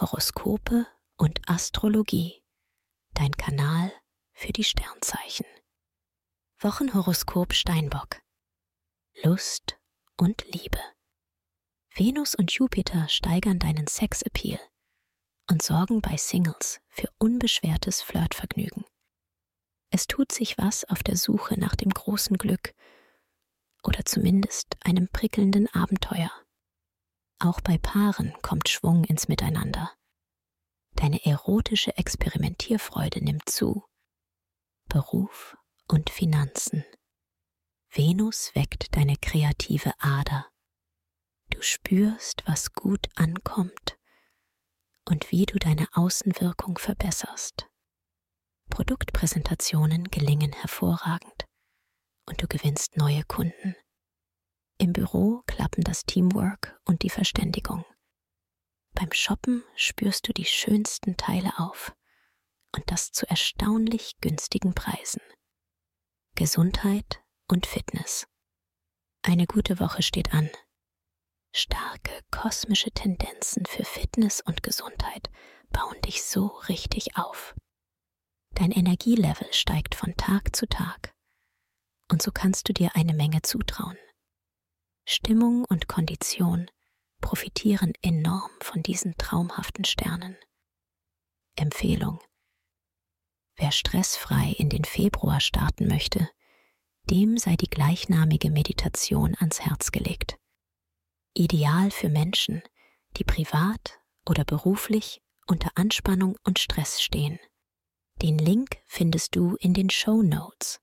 Horoskope und Astrologie. Dein Kanal für die Sternzeichen. Wochenhoroskop Steinbock. Lust und Liebe. Venus und Jupiter steigern deinen Sexappeal und sorgen bei Singles für unbeschwertes Flirtvergnügen. Es tut sich was auf der Suche nach dem großen Glück oder zumindest einem prickelnden Abenteuer. Auch bei Paaren kommt Schwung ins Miteinander. Deine erotische Experimentierfreude nimmt zu. Beruf und Finanzen. Venus weckt deine kreative Ader. Du spürst, was gut ankommt und wie du deine Außenwirkung verbesserst. Produktpräsentationen gelingen hervorragend und du gewinnst neue Kunden. Im Büro klappen das Teamwork und die Verständigung. Beim Shoppen spürst du die schönsten Teile auf und das zu erstaunlich günstigen Preisen. Gesundheit und Fitness. Eine gute Woche steht an. Starke kosmische Tendenzen für Fitness und Gesundheit bauen dich so richtig auf. Dein Energielevel steigt von Tag zu Tag und so kannst du dir eine Menge zutrauen. Stimmung und Kondition profitieren enorm von diesen traumhaften Sternen. Empfehlung. Wer stressfrei in den Februar starten möchte, dem sei die gleichnamige Meditation ans Herz gelegt. Ideal für Menschen, die privat oder beruflich unter Anspannung und Stress stehen. Den Link findest du in den Show Notes.